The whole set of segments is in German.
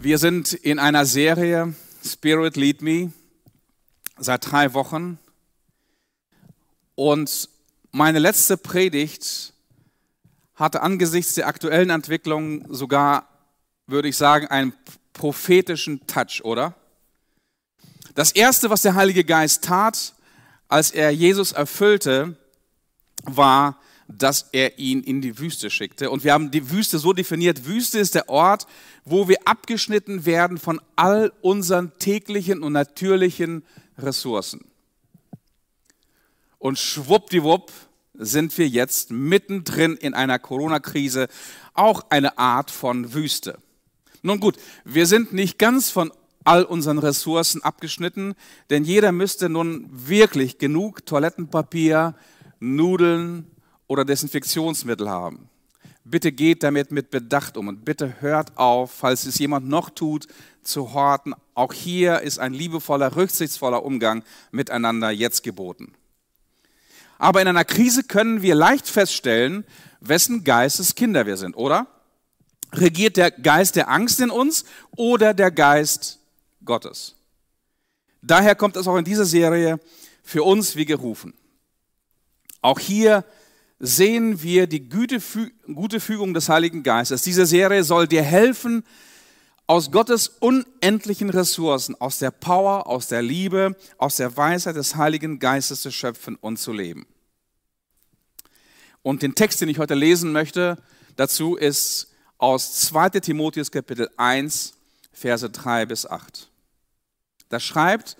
Wir sind in einer Serie Spirit Lead Me seit drei Wochen. Und meine letzte Predigt hatte angesichts der aktuellen Entwicklung sogar, würde ich sagen, einen prophetischen Touch, oder? Das Erste, was der Heilige Geist tat, als er Jesus erfüllte, war, dass er ihn in die Wüste schickte. Und wir haben die Wüste so definiert, Wüste ist der Ort, wo wir abgeschnitten werden von all unseren täglichen und natürlichen Ressourcen. Und schwuppdiwupp sind wir jetzt mittendrin in einer Corona-Krise, auch eine Art von Wüste. Nun gut, wir sind nicht ganz von all unseren Ressourcen abgeschnitten, denn jeder müsste nun wirklich genug Toilettenpapier, Nudeln oder Desinfektionsmittel haben. Bitte geht damit mit Bedacht um und bitte hört auf, falls es jemand noch tut, zu horten. Auch hier ist ein liebevoller, rücksichtsvoller Umgang miteinander jetzt geboten. Aber in einer Krise können wir leicht feststellen, wessen Geistes Kinder wir sind, oder? Regiert der Geist der Angst in uns oder der Geist Gottes? Daher kommt es auch in dieser Serie für uns wie gerufen. Auch hier sehen wir die gute, Fügung des Heiligen Geistes. Diese Serie soll dir helfen, aus Gottes unendlichen Ressourcen, aus der Power, aus der Liebe, aus der Weisheit des Heiligen Geistes zu schöpfen und zu leben. Und den Text, den ich heute lesen möchte, dazu ist aus 2 Timotheus Kapitel 1, Verse 3 bis 8. Da schreibt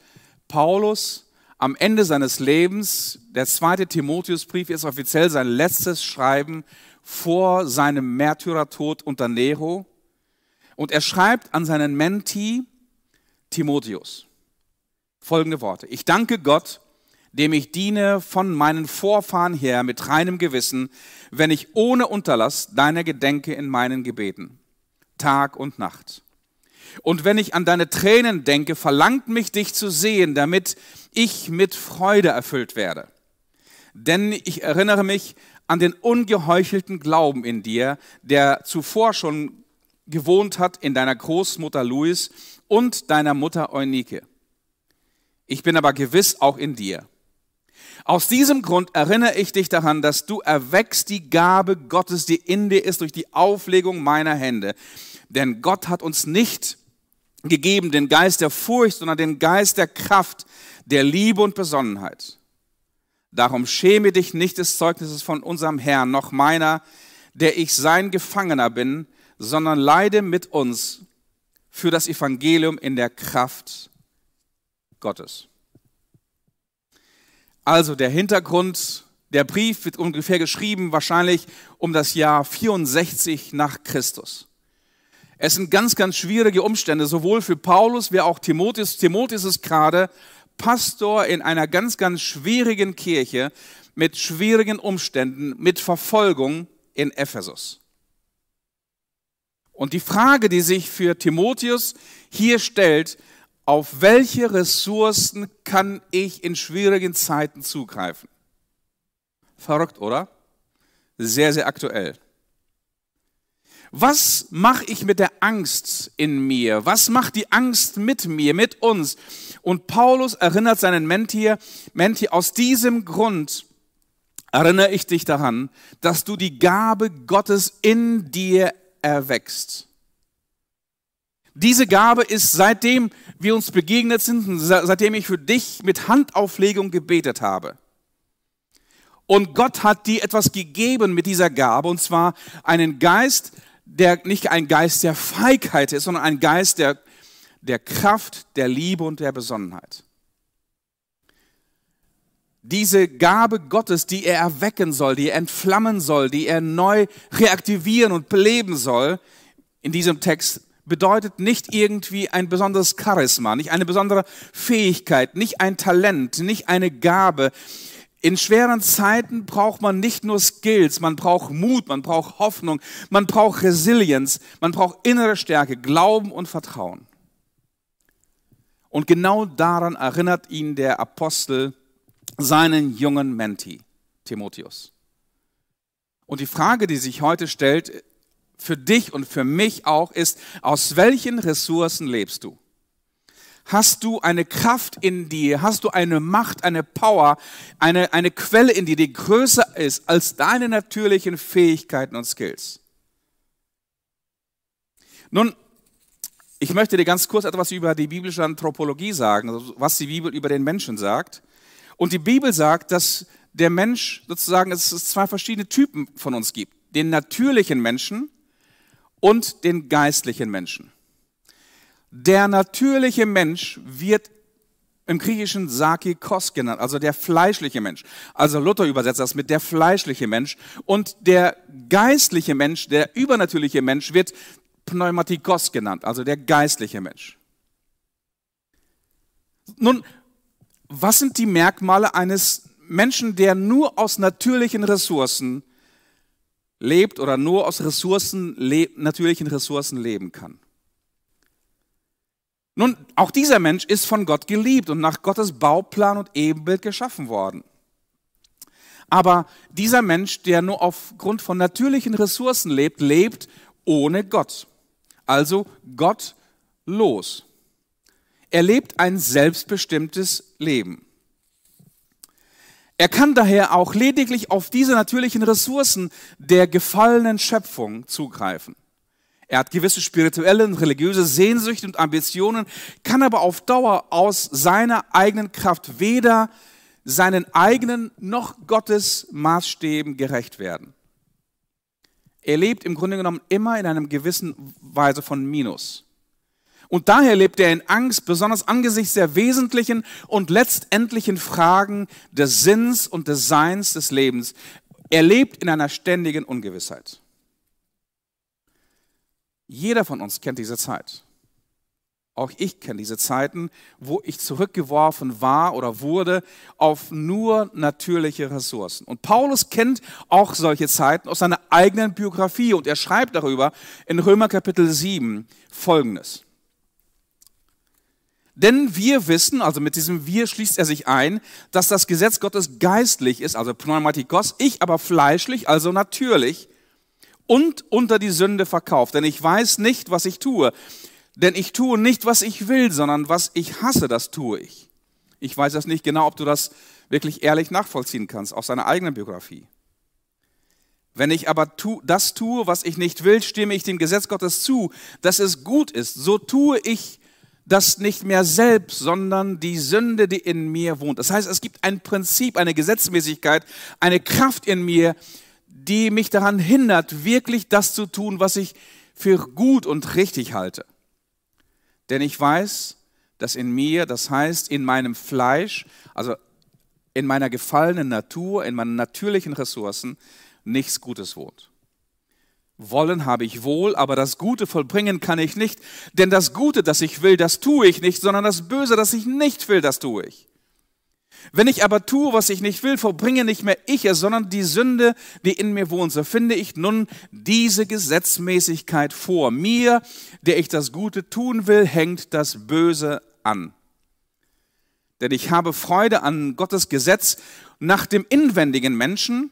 Paulus am Ende seines Lebens, der zweite Timotheusbrief ist offiziell sein letztes Schreiben vor seinem Märtyrertod unter Nero. Und er schreibt an seinen Menti Timotheus folgende Worte. Ich danke Gott, dem ich diene von meinen Vorfahren her mit reinem Gewissen, wenn ich ohne Unterlass deiner gedenke in meinen Gebeten, Tag und Nacht. Und wenn ich an deine Tränen denke, verlangt mich dich zu sehen, damit ich mit Freude erfüllt werde. Denn ich erinnere mich an den ungeheuchelten Glauben in dir, der zuvor schon gewohnt hat in deiner Großmutter Louis und deiner Mutter Eunike. Ich bin aber gewiss auch in dir. Aus diesem Grund erinnere ich dich daran, dass du erwächst die Gabe Gottes, die in dir ist, durch die Auflegung meiner Hände. Denn Gott hat uns nicht gegeben den Geist der Furcht, sondern den Geist der Kraft, der Liebe und Besonnenheit. Darum schäme dich nicht des Zeugnisses von unserem Herrn, noch meiner, der ich sein Gefangener bin, sondern leide mit uns für das Evangelium in der Kraft Gottes. Also der Hintergrund, der Brief wird ungefähr geschrieben, wahrscheinlich um das Jahr 64 nach Christus. Es sind ganz, ganz schwierige Umstände, sowohl für Paulus wie auch Timotheus. Timotheus ist gerade Pastor in einer ganz, ganz schwierigen Kirche mit schwierigen Umständen, mit Verfolgung in Ephesus. Und die Frage, die sich für Timotheus hier stellt, auf welche Ressourcen kann ich in schwierigen Zeiten zugreifen? Verrückt, oder? Sehr, sehr aktuell. Was mache ich mit der Angst in mir? Was macht die Angst mit mir, mit uns? Und Paulus erinnert seinen Menti, Menti aus diesem Grund erinnere ich dich daran, dass du die Gabe Gottes in dir erwächst. Diese Gabe ist, seitdem wir uns begegnet sind, seitdem ich für dich mit Handauflegung gebetet habe. Und Gott hat dir etwas gegeben mit dieser Gabe, und zwar einen Geist, der nicht ein Geist der Feigheit ist, sondern ein Geist der, der Kraft, der Liebe und der Besonnenheit. Diese Gabe Gottes, die er erwecken soll, die er entflammen soll, die er neu reaktivieren und beleben soll, in diesem Text bedeutet nicht irgendwie ein besonderes Charisma, nicht eine besondere Fähigkeit, nicht ein Talent, nicht eine Gabe, in schweren Zeiten braucht man nicht nur Skills, man braucht Mut, man braucht Hoffnung, man braucht Resilienz, man braucht innere Stärke, Glauben und Vertrauen. Und genau daran erinnert ihn der Apostel seinen jungen Menti, Timotheus. Und die Frage, die sich heute stellt für dich und für mich auch ist, aus welchen Ressourcen lebst du? Hast du eine Kraft in dir? Hast du eine Macht, eine Power, eine, eine Quelle in dir, die größer ist als deine natürlichen Fähigkeiten und Skills? Nun, ich möchte dir ganz kurz etwas über die biblische Anthropologie sagen, also was die Bibel über den Menschen sagt. Und die Bibel sagt, dass der Mensch sozusagen, dass es zwei verschiedene Typen von uns gibt. Den natürlichen Menschen und den geistlichen Menschen. Der natürliche Mensch wird im Griechischen Sakikos genannt, also der fleischliche Mensch. Also Luther übersetzt das mit der fleischliche Mensch. Und der geistliche Mensch, der übernatürliche Mensch wird Pneumatikos genannt, also der geistliche Mensch. Nun, was sind die Merkmale eines Menschen, der nur aus natürlichen Ressourcen lebt oder nur aus Ressourcen, natürlichen Ressourcen leben kann? Nun, auch dieser Mensch ist von Gott geliebt und nach Gottes Bauplan und Ebenbild geschaffen worden. Aber dieser Mensch, der nur aufgrund von natürlichen Ressourcen lebt, lebt ohne Gott. Also Gott los. Er lebt ein selbstbestimmtes Leben. Er kann daher auch lediglich auf diese natürlichen Ressourcen der gefallenen Schöpfung zugreifen. Er hat gewisse spirituelle und religiöse Sehnsüchte und Ambitionen, kann aber auf Dauer aus seiner eigenen Kraft weder seinen eigenen noch Gottes Maßstäben gerecht werden. Er lebt im Grunde genommen immer in einem gewissen Weise von Minus. Und daher lebt er in Angst, besonders angesichts der wesentlichen und letztendlichen Fragen des Sinns und des Seins des Lebens. Er lebt in einer ständigen Ungewissheit. Jeder von uns kennt diese Zeit. Auch ich kenne diese Zeiten, wo ich zurückgeworfen war oder wurde auf nur natürliche Ressourcen. Und Paulus kennt auch solche Zeiten aus seiner eigenen Biografie und er schreibt darüber in Römer Kapitel 7 Folgendes. Denn wir wissen, also mit diesem wir schließt er sich ein, dass das Gesetz Gottes geistlich ist, also Pneumatikos, ich aber fleischlich, also natürlich und unter die Sünde verkauft. Denn ich weiß nicht, was ich tue. Denn ich tue nicht, was ich will, sondern was ich hasse, das tue ich. Ich weiß das nicht genau, ob du das wirklich ehrlich nachvollziehen kannst aus deiner eigenen Biografie. Wenn ich aber tu, das tue, was ich nicht will, stimme ich dem Gesetz Gottes zu, dass es gut ist. So tue ich das nicht mehr selbst, sondern die Sünde, die in mir wohnt. Das heißt, es gibt ein Prinzip, eine Gesetzmäßigkeit, eine Kraft in mir, die mich daran hindert, wirklich das zu tun, was ich für gut und richtig halte. Denn ich weiß, dass in mir, das heißt in meinem Fleisch, also in meiner gefallenen Natur, in meinen natürlichen Ressourcen, nichts Gutes wohnt. Wollen habe ich wohl, aber das Gute vollbringen kann ich nicht, denn das Gute, das ich will, das tue ich nicht, sondern das Böse, das ich nicht will, das tue ich. Wenn ich aber tue, was ich nicht will, verbringe nicht mehr ich es, sondern die Sünde, die in mir wohnt. So finde ich nun diese Gesetzmäßigkeit vor. Mir, der ich das Gute tun will, hängt das Böse an. Denn ich habe Freude an Gottes Gesetz nach dem inwendigen Menschen,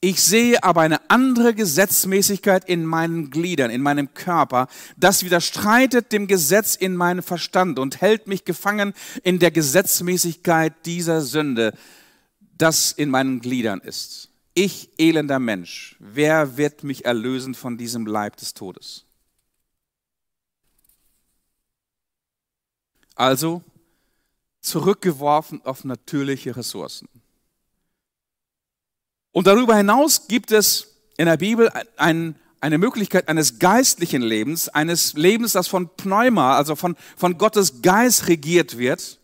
ich sehe aber eine andere Gesetzmäßigkeit in meinen Gliedern, in meinem Körper. Das widerstreitet dem Gesetz in meinem Verstand und hält mich gefangen in der Gesetzmäßigkeit dieser Sünde, das in meinen Gliedern ist. Ich, elender Mensch, wer wird mich erlösen von diesem Leib des Todes? Also zurückgeworfen auf natürliche Ressourcen. Und darüber hinaus gibt es in der Bibel ein, eine Möglichkeit eines geistlichen Lebens, eines Lebens, das von Pneuma, also von, von Gottes Geist regiert wird.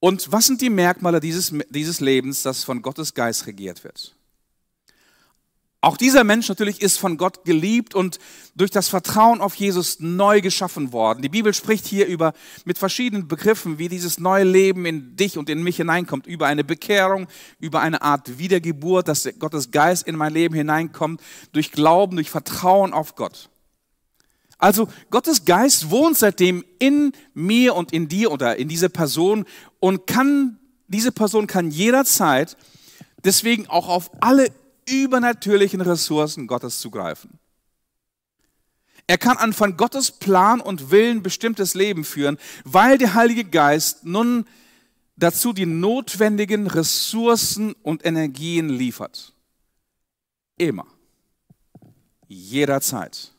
Und was sind die Merkmale dieses, dieses Lebens, das von Gottes Geist regiert wird? Auch dieser Mensch natürlich ist von Gott geliebt und durch das Vertrauen auf Jesus neu geschaffen worden. Die Bibel spricht hier über, mit verschiedenen Begriffen, wie dieses neue Leben in dich und in mich hineinkommt, über eine Bekehrung, über eine Art Wiedergeburt, dass Gottes Geist in mein Leben hineinkommt, durch Glauben, durch Vertrauen auf Gott. Also Gottes Geist wohnt seitdem in mir und in dir oder in dieser Person und kann, diese Person kann jederzeit deswegen auch auf alle übernatürlichen Ressourcen Gottes zugreifen. Er kann an von Gottes Plan und Willen bestimmtes Leben führen, weil der Heilige Geist nun dazu die notwendigen Ressourcen und Energien liefert. Immer. Jederzeit.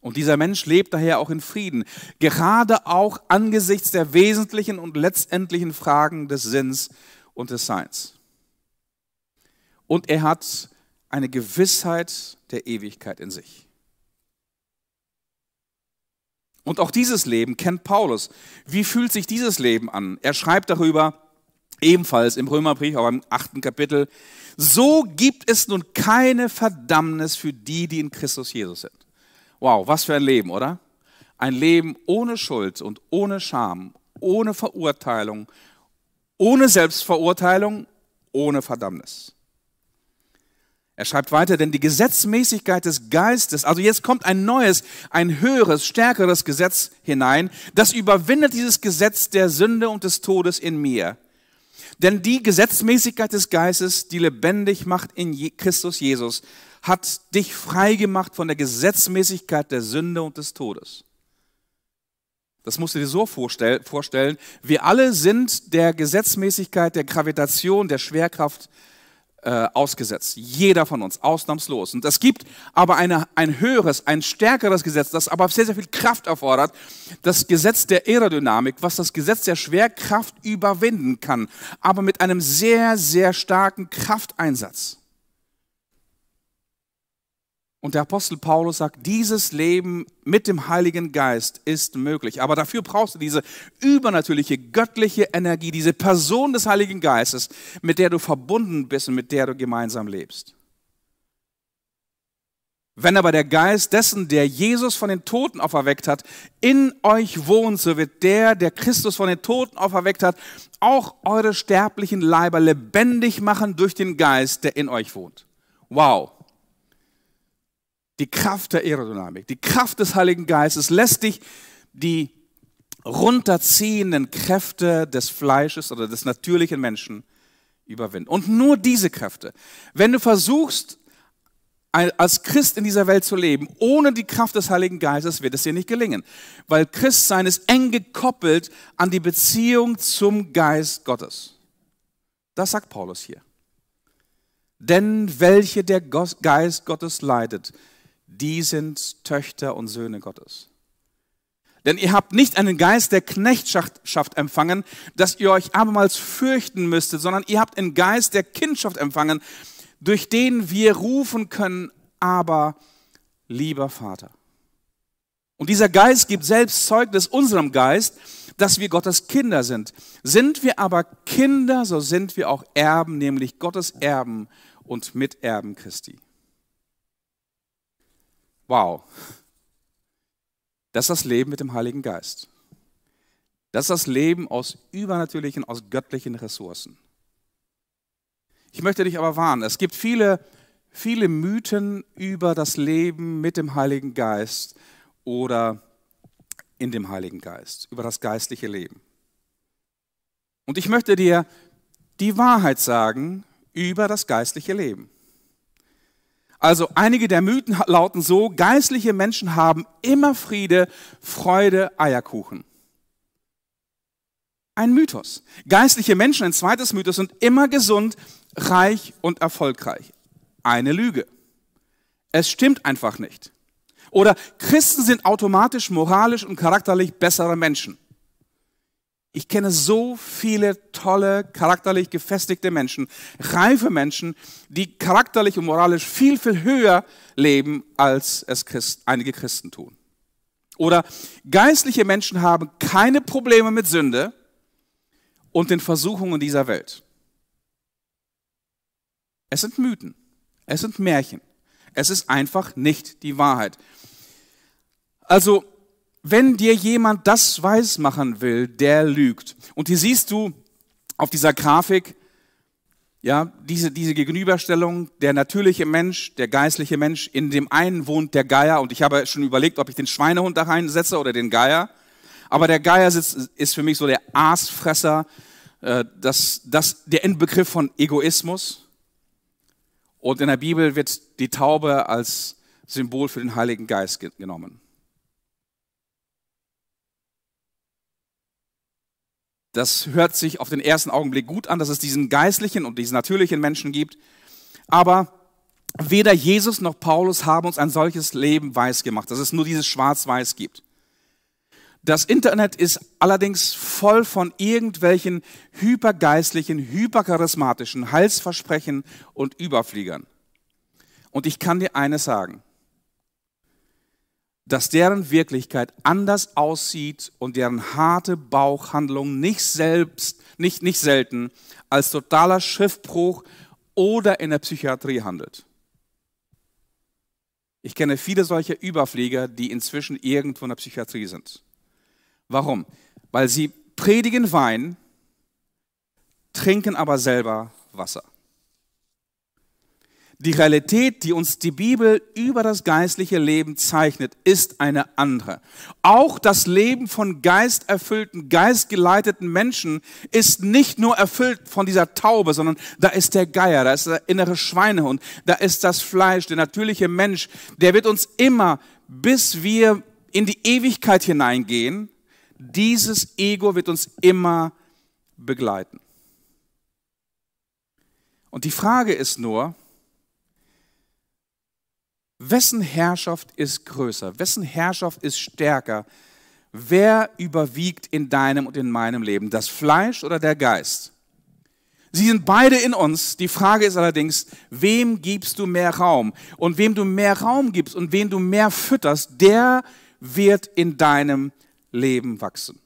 Und dieser Mensch lebt daher auch in Frieden, gerade auch angesichts der wesentlichen und letztendlichen Fragen des Sinns und des Seins. Und er hat eine Gewissheit der Ewigkeit in sich. Und auch dieses Leben kennt Paulus. Wie fühlt sich dieses Leben an? Er schreibt darüber ebenfalls im Römerbrief, aber im achten Kapitel, so gibt es nun keine Verdammnis für die, die in Christus Jesus sind. Wow, was für ein Leben, oder? Ein Leben ohne Schuld und ohne Scham, ohne Verurteilung, ohne Selbstverurteilung, ohne Verdammnis. Er schreibt weiter, denn die Gesetzmäßigkeit des Geistes, also jetzt kommt ein neues, ein höheres, stärkeres Gesetz hinein, das überwindet dieses Gesetz der Sünde und des Todes in mir. Denn die Gesetzmäßigkeit des Geistes, die lebendig macht in Christus Jesus, hat dich frei gemacht von der Gesetzmäßigkeit der Sünde und des Todes. Das musst du dir so vorstellen. Wir alle sind der Gesetzmäßigkeit der Gravitation, der Schwerkraft äh, ausgesetzt. Jeder von uns, ausnahmslos. Und es gibt aber eine, ein höheres, ein stärkeres Gesetz, das aber sehr, sehr viel Kraft erfordert. Das Gesetz der Aerodynamik, was das Gesetz der Schwerkraft überwinden kann, aber mit einem sehr, sehr starken Krafteinsatz. Und der Apostel Paulus sagt, dieses Leben mit dem Heiligen Geist ist möglich. Aber dafür brauchst du diese übernatürliche, göttliche Energie, diese Person des Heiligen Geistes, mit der du verbunden bist und mit der du gemeinsam lebst. Wenn aber der Geist dessen, der Jesus von den Toten auferweckt hat, in euch wohnt, so wird der, der Christus von den Toten auferweckt hat, auch eure sterblichen Leiber lebendig machen durch den Geist, der in euch wohnt. Wow. Die Kraft der Aerodynamik, die Kraft des Heiligen Geistes lässt dich die runterziehenden Kräfte des Fleisches oder des natürlichen Menschen überwinden. Und nur diese Kräfte. Wenn du versuchst, als Christ in dieser Welt zu leben, ohne die Kraft des Heiligen Geistes, wird es dir nicht gelingen. Weil Christsein ist eng gekoppelt an die Beziehung zum Geist Gottes. Das sagt Paulus hier. Denn welche der Geist Gottes leidet, die sind Töchter und Söhne Gottes. Denn ihr habt nicht einen Geist der Knechtschaft empfangen, dass ihr euch abermals fürchten müsstet, sondern ihr habt einen Geist der Kindschaft empfangen, durch den wir rufen können, aber lieber Vater. Und dieser Geist gibt selbst Zeugnis unserem Geist, dass wir Gottes Kinder sind. Sind wir aber Kinder, so sind wir auch Erben, nämlich Gottes Erben und Miterben Christi. Wow. Das ist das Leben mit dem Heiligen Geist. Das ist das Leben aus übernatürlichen, aus göttlichen Ressourcen. Ich möchte dich aber warnen, es gibt viele, viele Mythen über das Leben mit dem Heiligen Geist oder in dem Heiligen Geist, über das geistliche Leben. Und ich möchte dir die Wahrheit sagen über das geistliche Leben. Also einige der Mythen lauten so, geistliche Menschen haben immer Friede, Freude, Eierkuchen. Ein Mythos. Geistliche Menschen, ein zweites Mythos, sind immer gesund, reich und erfolgreich. Eine Lüge. Es stimmt einfach nicht. Oder Christen sind automatisch moralisch und charakterlich bessere Menschen. Ich kenne so viele tolle, charakterlich gefestigte Menschen, reife Menschen, die charakterlich und moralisch viel, viel höher leben, als es Christ, einige Christen tun. Oder geistliche Menschen haben keine Probleme mit Sünde und den Versuchungen dieser Welt. Es sind Mythen, es sind Märchen, es ist einfach nicht die Wahrheit. Also wenn dir jemand das weismachen will, der lügt. Und hier siehst du auf dieser Grafik, ja, diese, diese Gegenüberstellung, der natürliche Mensch, der geistliche Mensch, in dem einen wohnt der Geier. Und ich habe schon überlegt, ob ich den Schweinehund da reinsetze oder den Geier. Aber der Geier ist für mich so der Aasfresser, äh, das, das, der Inbegriff von Egoismus. Und in der Bibel wird die Taube als Symbol für den Heiligen Geist genommen. Das hört sich auf den ersten Augenblick gut an, dass es diesen geistlichen und diesen natürlichen Menschen gibt. Aber weder Jesus noch Paulus haben uns ein solches Leben weiß gemacht, dass es nur dieses Schwarz-Weiß gibt. Das Internet ist allerdings voll von irgendwelchen hypergeistlichen, hypercharismatischen Heilsversprechen und Überfliegern. Und ich kann dir eines sagen dass deren Wirklichkeit anders aussieht und deren harte Bauchhandlung nicht selbst, nicht, nicht selten als totaler Schiffbruch oder in der Psychiatrie handelt. Ich kenne viele solcher Überflieger, die inzwischen irgendwo in der Psychiatrie sind. Warum? Weil sie predigen Wein, trinken aber selber Wasser. Die Realität, die uns die Bibel über das geistliche Leben zeichnet, ist eine andere. Auch das Leben von geisterfüllten, geistgeleiteten Menschen ist nicht nur erfüllt von dieser Taube, sondern da ist der Geier, da ist der innere Schweinehund, da ist das Fleisch, der natürliche Mensch, der wird uns immer, bis wir in die Ewigkeit hineingehen, dieses Ego wird uns immer begleiten. Und die Frage ist nur, Wessen Herrschaft ist größer? Wessen Herrschaft ist stärker? Wer überwiegt in deinem und in meinem Leben? Das Fleisch oder der Geist? Sie sind beide in uns. Die Frage ist allerdings, wem gibst du mehr Raum? Und wem du mehr Raum gibst und wen du mehr fütterst, der wird in deinem Leben wachsen.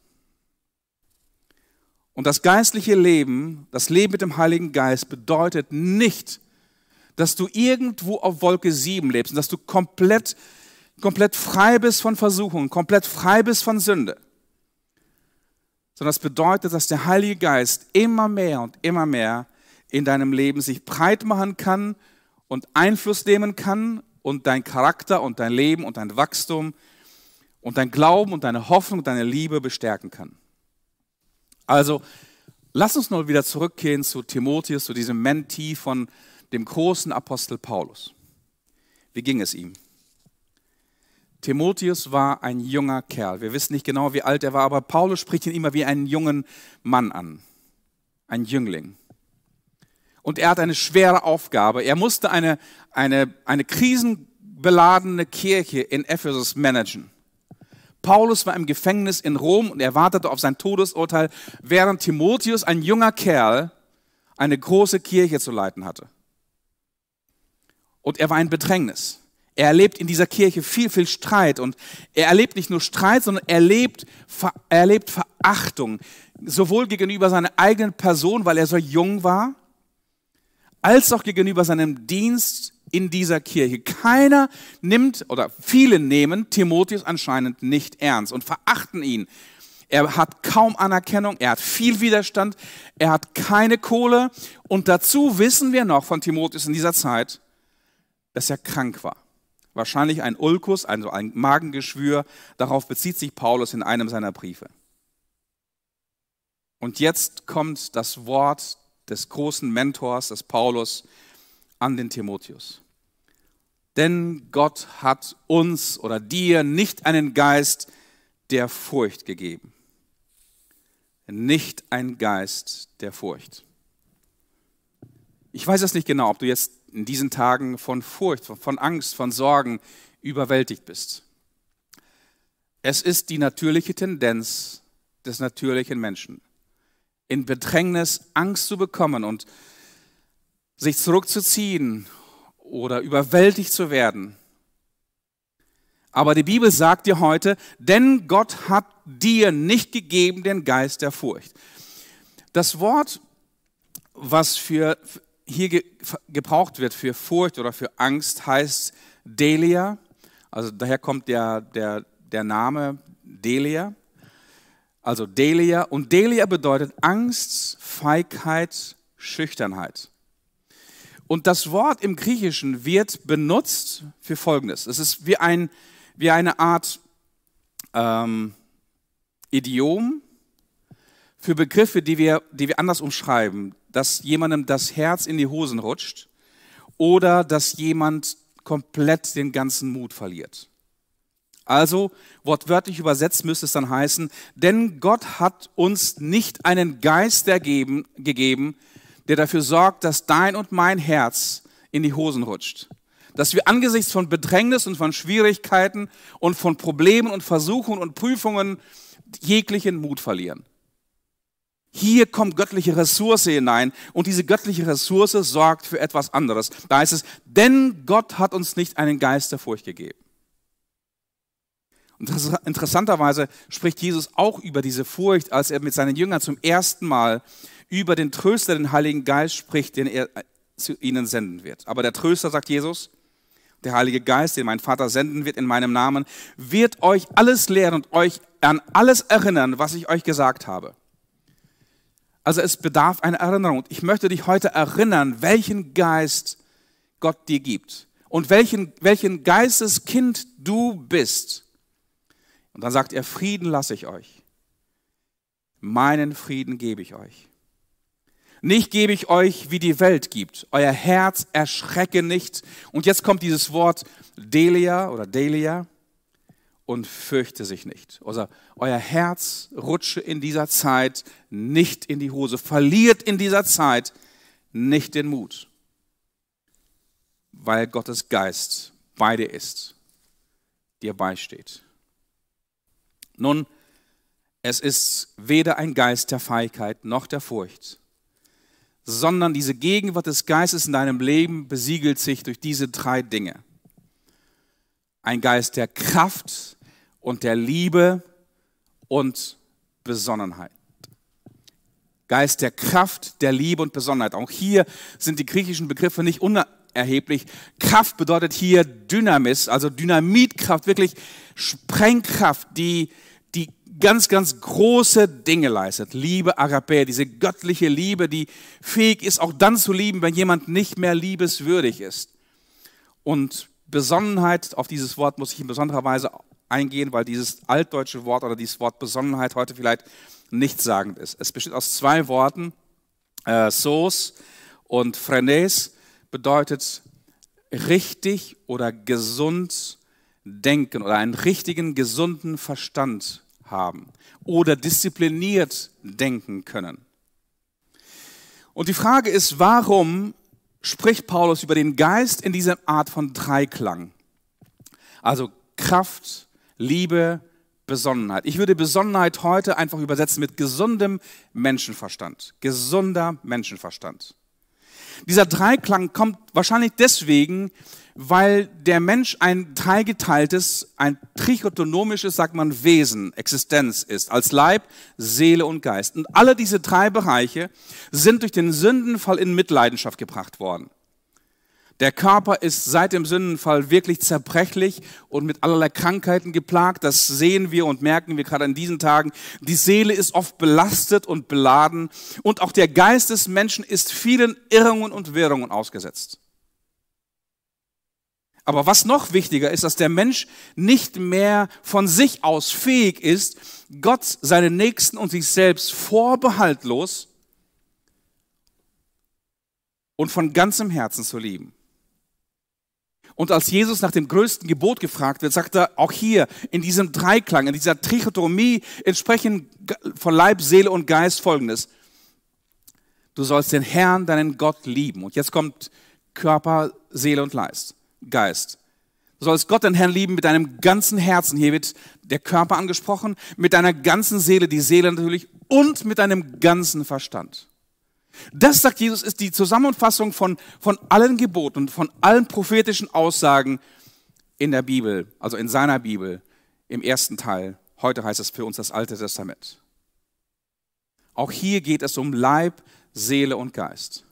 Und das geistliche Leben, das Leben mit dem Heiligen Geist bedeutet nicht, dass du irgendwo auf Wolke 7 lebst und dass du komplett, komplett frei bist von Versuchungen, komplett frei bist von Sünde. Sondern das bedeutet, dass der Heilige Geist immer mehr und immer mehr in deinem Leben sich breit machen kann und Einfluss nehmen kann und dein Charakter und dein Leben und dein Wachstum und dein Glauben und deine Hoffnung und deine Liebe bestärken kann. Also, lass uns mal wieder zurückgehen zu Timotheus, zu diesem Mentee von dem großen Apostel Paulus. Wie ging es ihm? Timotheus war ein junger Kerl. Wir wissen nicht genau, wie alt er war, aber Paulus spricht ihn immer wie einen jungen Mann an, ein Jüngling. Und er hat eine schwere Aufgabe. Er musste eine, eine, eine krisenbeladene Kirche in Ephesus managen. Paulus war im Gefängnis in Rom und er wartete auf sein Todesurteil, während Timotheus, ein junger Kerl, eine große Kirche zu leiten hatte. Und er war in Bedrängnis. Er erlebt in dieser Kirche viel, viel Streit. Und er erlebt nicht nur Streit, sondern er erlebt, er erlebt Verachtung. Sowohl gegenüber seiner eigenen Person, weil er so jung war, als auch gegenüber seinem Dienst in dieser Kirche. Keiner nimmt, oder viele nehmen Timotheus anscheinend nicht ernst und verachten ihn. Er hat kaum Anerkennung, er hat viel Widerstand, er hat keine Kohle. Und dazu wissen wir noch von Timotheus in dieser Zeit, dass er krank war. Wahrscheinlich ein Ulkus, also ein Magengeschwür. Darauf bezieht sich Paulus in einem seiner Briefe. Und jetzt kommt das Wort des großen Mentors, des Paulus, an den Timotheus. Denn Gott hat uns oder dir nicht einen Geist der Furcht gegeben. Nicht ein Geist der Furcht. Ich weiß es nicht genau, ob du jetzt in diesen Tagen von Furcht, von Angst, von Sorgen überwältigt bist. Es ist die natürliche Tendenz des natürlichen Menschen, in Bedrängnis Angst zu bekommen und sich zurückzuziehen oder überwältigt zu werden. Aber die Bibel sagt dir heute, denn Gott hat dir nicht gegeben den Geist der Furcht. Das Wort, was für hier ge gebraucht wird für Furcht oder für Angst, heißt Delia. Also daher kommt der, der, der Name Delia. Also Delia. Und Delia bedeutet Angst, Feigheit, Schüchternheit. Und das Wort im Griechischen wird benutzt für Folgendes. Es ist wie, ein, wie eine Art ähm, Idiom für Begriffe, die wir, die wir anders umschreiben dass jemandem das Herz in die Hosen rutscht oder dass jemand komplett den ganzen Mut verliert. Also, wortwörtlich übersetzt müsste es dann heißen, denn Gott hat uns nicht einen Geist ergeben, gegeben, der dafür sorgt, dass dein und mein Herz in die Hosen rutscht. Dass wir angesichts von Bedrängnis und von Schwierigkeiten und von Problemen und Versuchen und Prüfungen jeglichen Mut verlieren. Hier kommt göttliche Ressource hinein und diese göttliche Ressource sorgt für etwas anderes. Da heißt es, denn Gott hat uns nicht einen Geist der Furcht gegeben. Interessanterweise spricht Jesus auch über diese Furcht, als er mit seinen Jüngern zum ersten Mal über den Tröster, den Heiligen Geist spricht, den er zu ihnen senden wird. Aber der Tröster, sagt Jesus, der Heilige Geist, den mein Vater senden wird in meinem Namen, wird euch alles lehren und euch an alles erinnern, was ich euch gesagt habe. Also es bedarf einer Erinnerung. Ich möchte dich heute erinnern, welchen Geist Gott dir gibt und welchen, welchen Geisteskind du bist. Und dann sagt er, Frieden lasse ich euch. Meinen Frieden gebe ich euch. Nicht gebe ich euch, wie die Welt gibt. Euer Herz erschrecke nicht. Und jetzt kommt dieses Wort Delia oder Delia und fürchte sich nicht. Also euer Herz rutsche in dieser Zeit nicht in die Hose. Verliert in dieser Zeit nicht den Mut, weil Gottes Geist bei dir ist, dir beisteht. Nun, es ist weder ein Geist der Feigheit noch der Furcht, sondern diese Gegenwart des Geistes in deinem Leben besiegelt sich durch diese drei Dinge. Ein Geist der Kraft und der Liebe und Besonnenheit. Geist der Kraft, der Liebe und Besonnenheit. Auch hier sind die griechischen Begriffe nicht unerheblich. Kraft bedeutet hier Dynamis, also Dynamitkraft, wirklich Sprengkraft, die ganz, ganz große Dinge leistet. Liebe Agape, diese göttliche Liebe, die fähig ist, auch dann zu lieben, wenn jemand nicht mehr liebeswürdig ist. Und Besonnenheit, auf dieses Wort muss ich in besonderer Weise eingehen, weil dieses altdeutsche Wort oder dieses Wort Besonnenheit heute vielleicht nichtssagend ist. Es besteht aus zwei Worten, äh, Sos und Frenes, bedeutet richtig oder gesund denken oder einen richtigen, gesunden Verstand haben oder diszipliniert denken können. Und die Frage ist, warum spricht Paulus über den Geist in dieser Art von Dreiklang? Also Kraft, Liebe, Besonnenheit. Ich würde Besonnenheit heute einfach übersetzen mit gesundem Menschenverstand. Gesunder Menschenverstand. Dieser Dreiklang kommt wahrscheinlich deswegen, weil der Mensch ein dreigeteiltes, ein trichotonomisches, sagt man, Wesen, Existenz ist, als Leib, Seele und Geist. Und alle diese drei Bereiche sind durch den Sündenfall in Mitleidenschaft gebracht worden. Der Körper ist seit dem Sündenfall wirklich zerbrechlich und mit allerlei Krankheiten geplagt. Das sehen wir und merken wir gerade in diesen Tagen. Die Seele ist oft belastet und beladen und auch der Geist des Menschen ist vielen Irrungen und Wirrungen ausgesetzt. Aber was noch wichtiger ist, dass der Mensch nicht mehr von sich aus fähig ist, Gott, seinen Nächsten und sich selbst vorbehaltlos und von ganzem Herzen zu lieben. Und als Jesus nach dem größten Gebot gefragt wird, sagt er auch hier in diesem Dreiklang, in dieser Trichotomie entsprechend von Leib, Seele und Geist folgendes. Du sollst den Herrn, deinen Gott lieben. Und jetzt kommt Körper, Seele und Geist. Geist. Du sollst Gott, den Herrn, lieben mit deinem ganzen Herzen. Hier wird der Körper angesprochen, mit deiner ganzen Seele, die Seele natürlich, und mit deinem ganzen Verstand. Das, sagt Jesus, ist die Zusammenfassung von, von allen Geboten, von allen prophetischen Aussagen in der Bibel, also in seiner Bibel, im ersten Teil. Heute heißt es für uns das Alte Testament. Auch hier geht es um Leib, Seele und Geist.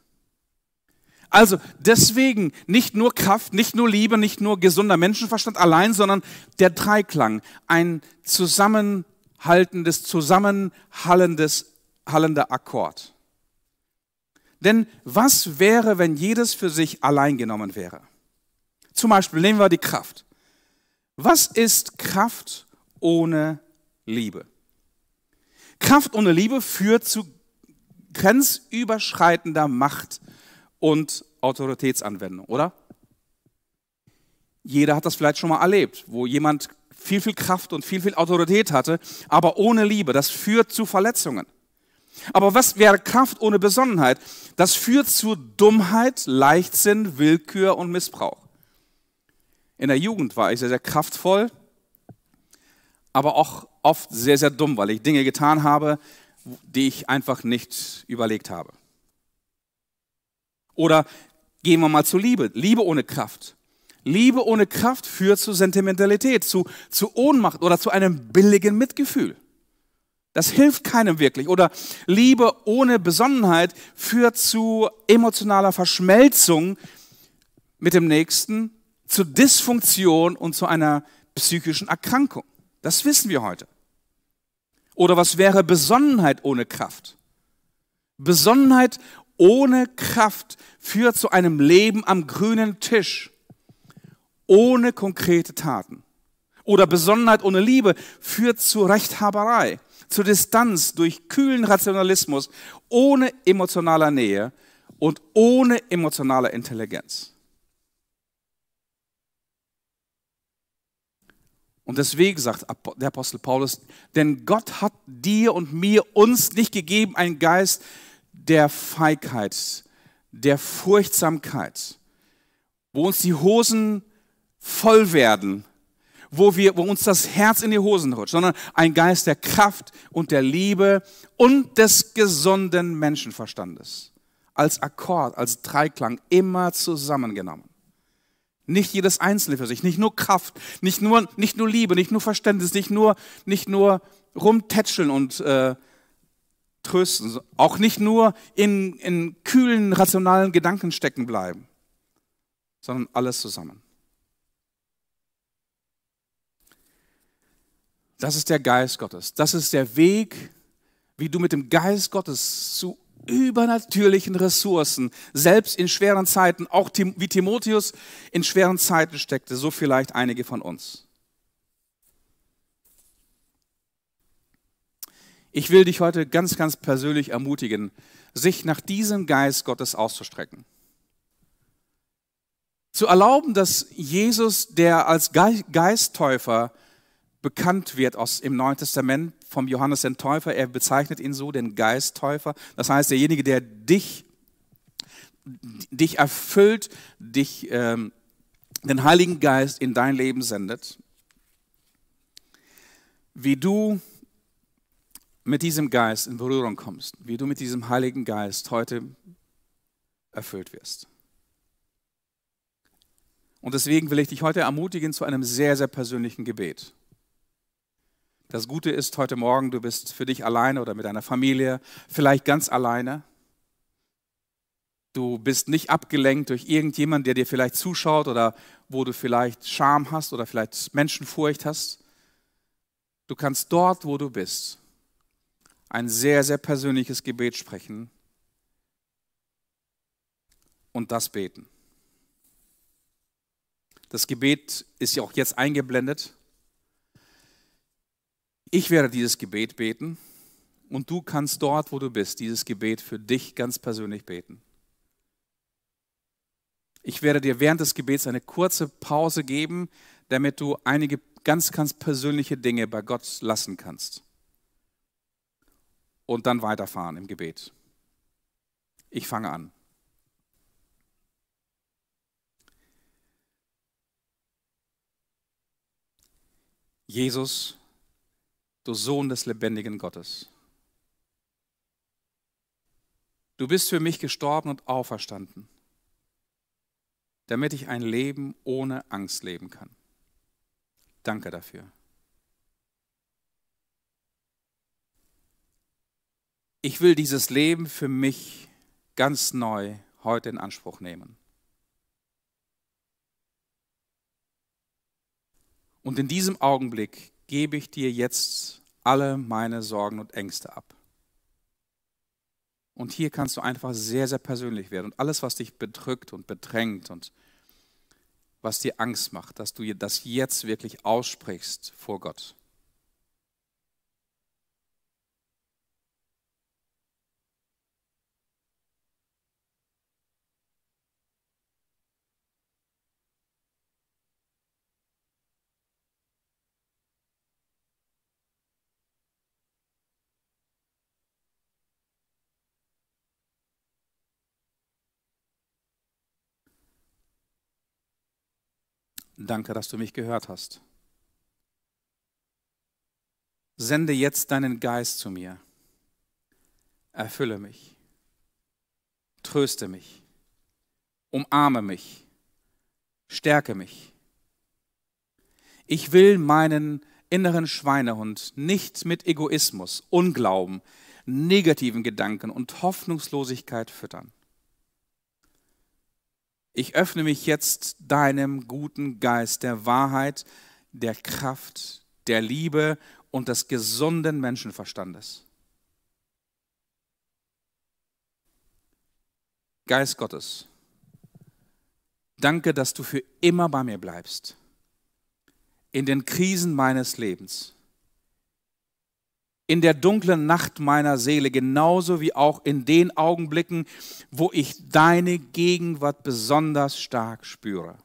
Also deswegen nicht nur Kraft, nicht nur Liebe, nicht nur gesunder Menschenverstand allein, sondern der Dreiklang, ein zusammenhaltendes, zusammenhallendes, hallender Akkord. Denn was wäre, wenn jedes für sich allein genommen wäre? Zum Beispiel nehmen wir die Kraft. Was ist Kraft ohne Liebe? Kraft ohne Liebe führt zu grenzüberschreitender Macht und Autoritätsanwendung, oder? Jeder hat das vielleicht schon mal erlebt, wo jemand viel, viel Kraft und viel, viel Autorität hatte, aber ohne Liebe. Das führt zu Verletzungen. Aber was wäre Kraft ohne Besonnenheit? Das führt zu Dummheit, Leichtsinn, Willkür und Missbrauch. In der Jugend war ich sehr, sehr kraftvoll, aber auch oft sehr, sehr dumm, weil ich Dinge getan habe, die ich einfach nicht überlegt habe. Oder gehen wir mal zur Liebe. Liebe ohne Kraft. Liebe ohne Kraft führt zu Sentimentalität, zu, zu Ohnmacht oder zu einem billigen Mitgefühl. Das hilft keinem wirklich. Oder Liebe ohne Besonnenheit führt zu emotionaler Verschmelzung mit dem Nächsten, zu Dysfunktion und zu einer psychischen Erkrankung. Das wissen wir heute. Oder was wäre Besonnenheit ohne Kraft? Besonnenheit ohne Kraft führt zu einem Leben am grünen Tisch, ohne konkrete Taten. Oder Besonnenheit ohne Liebe führt zu Rechthaberei, zu Distanz durch kühlen Rationalismus, ohne emotionaler Nähe und ohne emotionale Intelligenz. Und deswegen sagt der Apostel Paulus, denn Gott hat dir und mir uns nicht gegeben einen Geist der Feigheit, der Furchtsamkeit, wo uns die Hosen voll werden, wo, wir, wo uns das Herz in die Hosen rutscht, sondern ein Geist der Kraft und der Liebe und des gesunden Menschenverstandes. Als Akkord, als Dreiklang immer zusammengenommen. Nicht jedes Einzelne für sich, nicht nur Kraft, nicht nur, nicht nur Liebe, nicht nur Verständnis, nicht nur, nicht nur rumtätscheln und äh, trösten, auch nicht nur in, in kühlen, rationalen Gedanken stecken bleiben, sondern alles zusammen. Das ist der Geist Gottes. Das ist der Weg, wie du mit dem Geist Gottes zu übernatürlichen Ressourcen, selbst in schweren Zeiten, auch wie Timotheus in schweren Zeiten steckte, so vielleicht einige von uns. Ich will dich heute ganz, ganz persönlich ermutigen, sich nach diesem Geist Gottes auszustrecken. Zu erlauben, dass Jesus, der als Geisttäufer bekannt wird aus, im Neuen Testament vom Johannes den Täufer. Er bezeichnet ihn so, den Geisttäufer. Das heißt, derjenige, der dich, dich erfüllt, dich, ähm, den Heiligen Geist in dein Leben sendet. Wie du mit diesem Geist in Berührung kommst, wie du mit diesem Heiligen Geist heute erfüllt wirst. Und deswegen will ich dich heute ermutigen zu einem sehr, sehr persönlichen Gebet. Das Gute ist heute Morgen, du bist für dich alleine oder mit deiner Familie, vielleicht ganz alleine. Du bist nicht abgelenkt durch irgendjemand, der dir vielleicht zuschaut oder wo du vielleicht Scham hast oder vielleicht Menschenfurcht hast. Du kannst dort, wo du bist, ein sehr, sehr persönliches Gebet sprechen und das beten. Das Gebet ist ja auch jetzt eingeblendet. Ich werde dieses Gebet beten und du kannst dort, wo du bist, dieses Gebet für dich ganz persönlich beten. Ich werde dir während des Gebets eine kurze Pause geben, damit du einige ganz, ganz persönliche Dinge bei Gott lassen kannst. Und dann weiterfahren im Gebet. Ich fange an. Jesus, du Sohn des lebendigen Gottes. Du bist für mich gestorben und auferstanden, damit ich ein Leben ohne Angst leben kann. Danke dafür. Ich will dieses Leben für mich ganz neu heute in Anspruch nehmen. Und in diesem Augenblick gebe ich dir jetzt alle meine Sorgen und Ängste ab. Und hier kannst du einfach sehr, sehr persönlich werden. Und alles, was dich bedrückt und bedrängt und was dir Angst macht, dass du das jetzt wirklich aussprichst vor Gott. Danke, dass du mich gehört hast. Sende jetzt deinen Geist zu mir. Erfülle mich. Tröste mich. Umarme mich. Stärke mich. Ich will meinen inneren Schweinehund nicht mit Egoismus, Unglauben, negativen Gedanken und Hoffnungslosigkeit füttern. Ich öffne mich jetzt deinem guten Geist der Wahrheit, der Kraft, der Liebe und des gesunden Menschenverstandes. Geist Gottes, danke, dass du für immer bei mir bleibst, in den Krisen meines Lebens, in der dunklen Nacht meiner Seele, genauso wie auch in den Augenblicken, wo ich deine Gegenwart besonders stark spüre.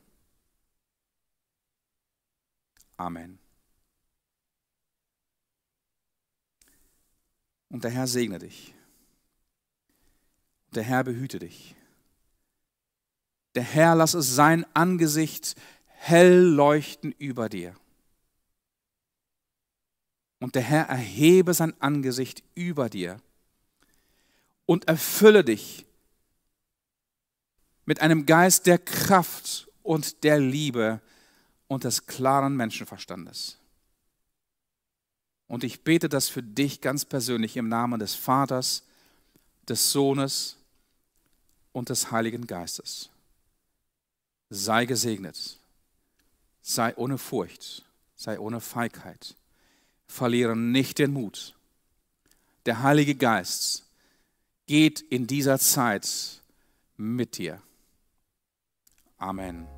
Amen. Und der Herr segne dich. Der Herr behüte dich. Der Herr lasse sein Angesicht hell leuchten über dir. Und der Herr erhebe sein Angesicht über dir und erfülle dich mit einem Geist der Kraft und der Liebe und des klaren Menschenverstandes. Und ich bete das für dich ganz persönlich im Namen des Vaters, des Sohnes und des Heiligen Geistes. Sei gesegnet, sei ohne Furcht, sei ohne Feigheit, verliere nicht den Mut. Der Heilige Geist geht in dieser Zeit mit dir. Amen.